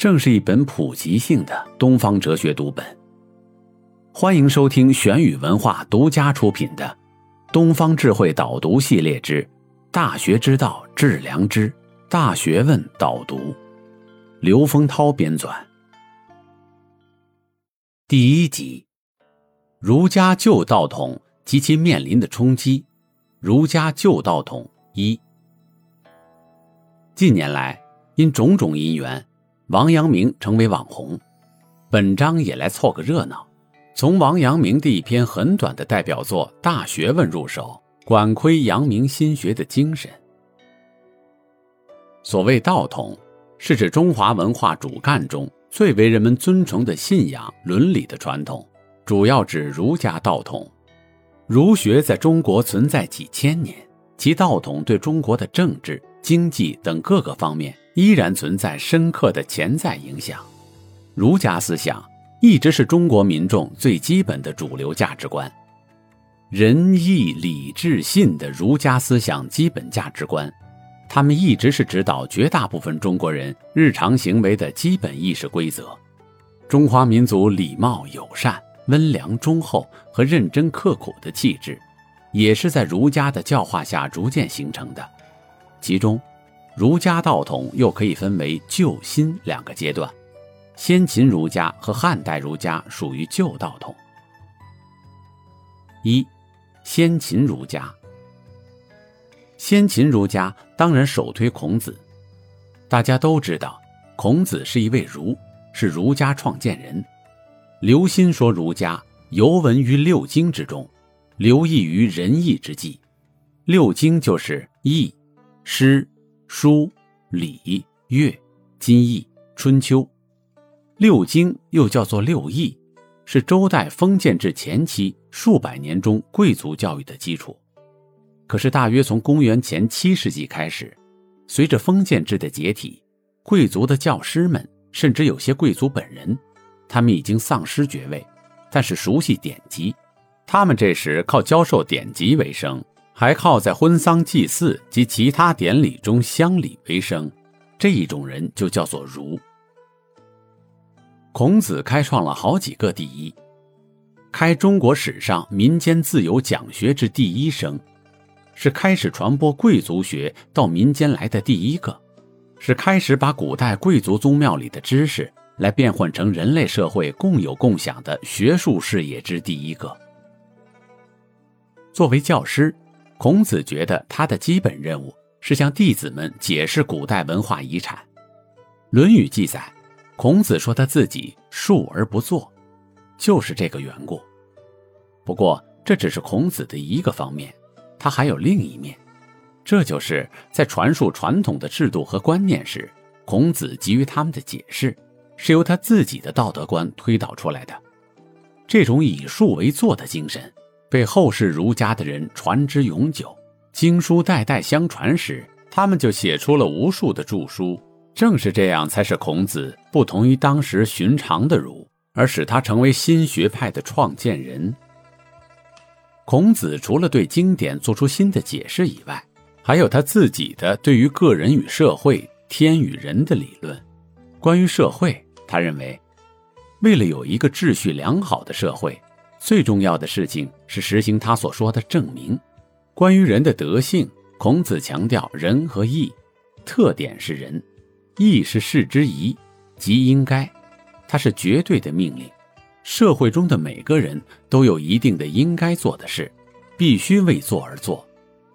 正是一本普及性的东方哲学读本。欢迎收听玄宇文化独家出品的《东方智慧导读系列之大学之道致良知大学问导读》，刘丰涛编纂。第一集：儒家旧道统及其面临的冲击。儒家旧道统一。近年来，因种种因缘，王阳明成为网红。本章也来凑个热闹，从王阳明的一篇很短的代表作《大学问》入手，管窥阳明心学的精神。所谓道统，是指中华文化主干中。最为人们尊崇的信仰伦理的传统，主要指儒家道统。儒学在中国存在几千年，其道统对中国的政治、经济等各个方面依然存在深刻的潜在影响。儒家思想一直是中国民众最基本的主流价值观，仁义礼智信的儒家思想基本价值观。他们一直是指导绝大部分中国人日常行为的基本意识规则。中华民族礼貌友善、温良忠厚和认真刻苦的气质，也是在儒家的教化下逐渐形成的。其中，儒家道统又可以分为旧新两个阶段，先秦儒家和汉代儒家属于旧道统。一，先秦儒家。先秦儒家当然首推孔子，大家都知道，孔子是一位儒，是儒家创建人。刘歆说，儒家尤文于六经之中，留意于仁义之际。六经就是易、诗、书、礼、乐、金易、春秋。六经又叫做六艺，是周代封建制前期数百年中贵族教育的基础。可是，大约从公元前七世纪开始，随着封建制的解体，贵族的教师们，甚至有些贵族本人，他们已经丧失爵位，但是熟悉典籍。他们这时靠教授典籍为生，还靠在婚丧祭祀及其他典礼中乡里为生。这一种人就叫做儒。孔子开创了好几个第一，开中国史上民间自由讲学之第一声。是开始传播贵族学到民间来的第一个，是开始把古代贵族宗庙里的知识来变换成人类社会共有共享的学术事业之第一个。作为教师，孔子觉得他的基本任务是向弟子们解释古代文化遗产。《论语》记载，孔子说他自己述而不作，就是这个缘故。不过，这只是孔子的一个方面。他还有另一面，这就是在传述传统的制度和观念时，孔子给予他们的解释，是由他自己的道德观推导出来的。这种以述为作的精神，被后世儒家的人传之永久，经书代代相传时，他们就写出了无数的著书。正是这样，才使孔子不同于当时寻常的儒，而使他成为新学派的创建人。孔子除了对经典做出新的解释以外，还有他自己的对于个人与社会、天与人的理论。关于社会，他认为，为了有一个秩序良好的社会，最重要的事情是实行他所说的正名。关于人的德性，孔子强调仁和义，特点是仁，义是事之宜，即应该，它是绝对的命令。社会中的每个人都有一定的应该做的事，必须为做而做，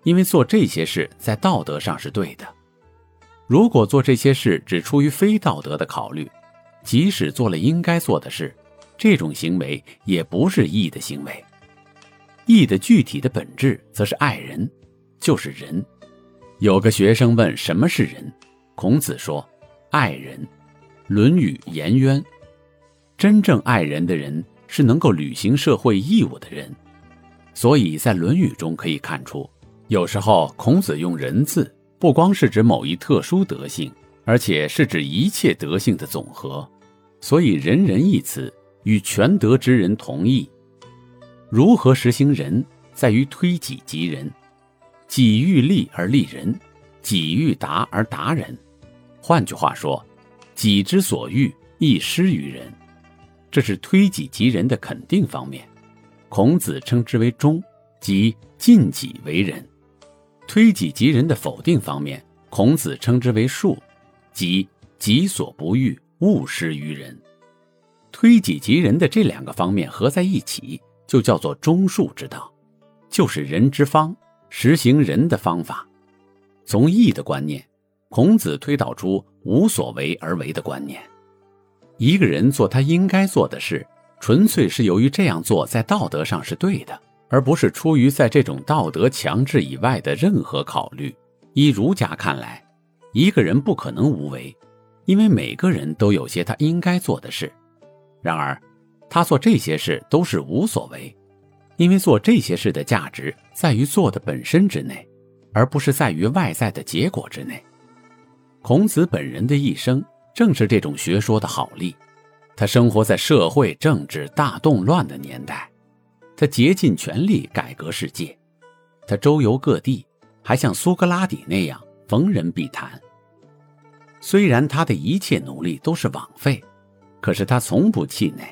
因为做这些事在道德上是对的。如果做这些事只出于非道德的考虑，即使做了应该做的事，这种行为也不是义的行为。义的具体的本质则是爱人，就是仁。有个学生问什么是仁，孔子说：“爱人。”《论语颜渊》真正爱人的人是能够履行社会义务的人。所以在《论语》中可以看出，有时候孔子用“仁”字，不光是指某一特殊德性，而且是指一切德性的总和。所以“仁人”一词与全德之人同意。如何实行仁，在于推己及人。己欲立而立人，己欲达而达人。换句话说，己之所欲，亦施于人。这是推己及人的肯定方面。孔子称之为忠，即尽己为人。推己及人的否定方面，孔子称之为术，即己所不欲，勿施于人。推己及人的这两个方面合在一起，就叫做忠术之道，就是人之方。实行仁的方法，从义的观念，孔子推导出无所为而为的观念。一个人做他应该做的事，纯粹是由于这样做在道德上是对的，而不是出于在这种道德强制以外的任何考虑。依儒家看来，一个人不可能无为，因为每个人都有些他应该做的事。然而，他做这些事都是无所为。因为做这些事的价值在于做的本身之内，而不是在于外在的结果之内。孔子本人的一生正是这种学说的好例。他生活在社会政治大动乱的年代，他竭尽全力改革世界，他周游各地，还像苏格拉底那样逢人必谈。虽然他的一切努力都是枉费，可是他从不气馁。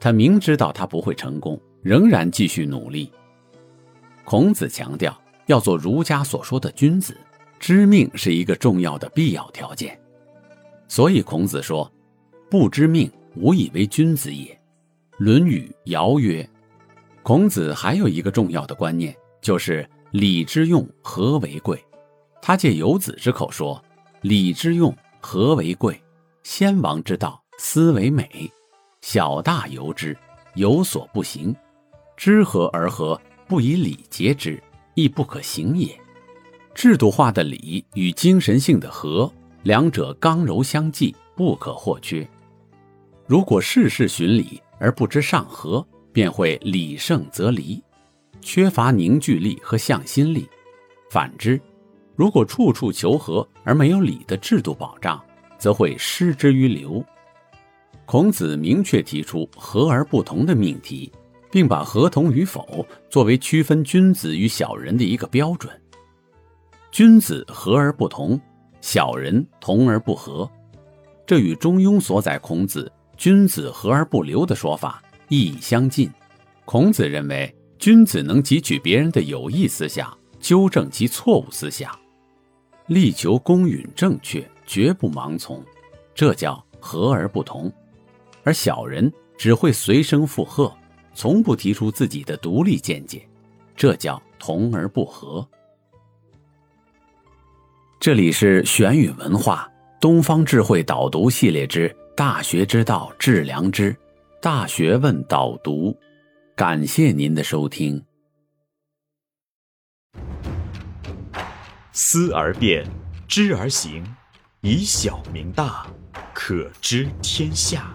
他明知道他不会成功。仍然继续努力。孔子强调要做儒家所说的君子，知命是一个重要的必要条件。所以孔子说：“不知命，无以为君子也。”《论语·尧》曰：“孔子还有一个重要的观念，就是礼之用，和为贵。他借游子之口说：‘礼之用，和为贵？先王之道，思为美。小大由之，有所不行。’”知和而和，不以礼节之，亦不可行也。制度化的礼与精神性的和，两者刚柔相济，不可或缺。如果事事循礼而不知上和，便会礼胜则离，缺乏凝聚力和向心力。反之，如果处处求和而没有礼的制度保障，则会失之于流。孔子明确提出和而不同的命题。并把合同与否作为区分君子与小人的一个标准。君子和而不同，小人同而不和，这与中庸所载孔子“君子和而不留”的说法意义相近。孔子认为，君子能汲取别人的有益思想，纠正其错误思想，力求公允正确，绝不盲从，这叫和而不同；而小人只会随声附和。从不提出自己的独立见解，这叫同而不和。这里是玄宇文化东方智慧导读系列之《大学之道，致良知》，大学问导读，感谢您的收听。思而变，知而行，以小明大，可知天下。